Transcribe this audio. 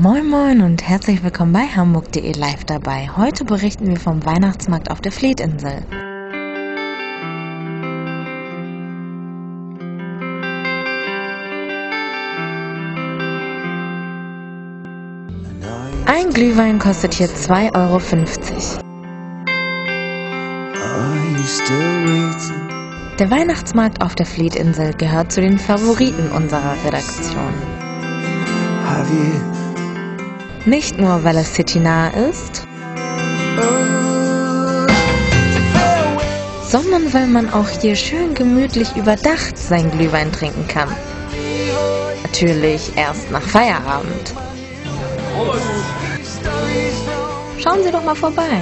Moin Moin und herzlich willkommen bei Hamburg.de live dabei. Heute berichten wir vom Weihnachtsmarkt auf der Fleetinsel. Ein Glühwein kostet hier 2,50 Euro. Der Weihnachtsmarkt auf der Fleetinsel gehört zu den Favoriten unserer Redaktion. Nicht nur, weil es citynah ist, sondern weil man auch hier schön gemütlich überdacht sein Glühwein trinken kann. Natürlich erst nach Feierabend. Schauen Sie doch mal vorbei.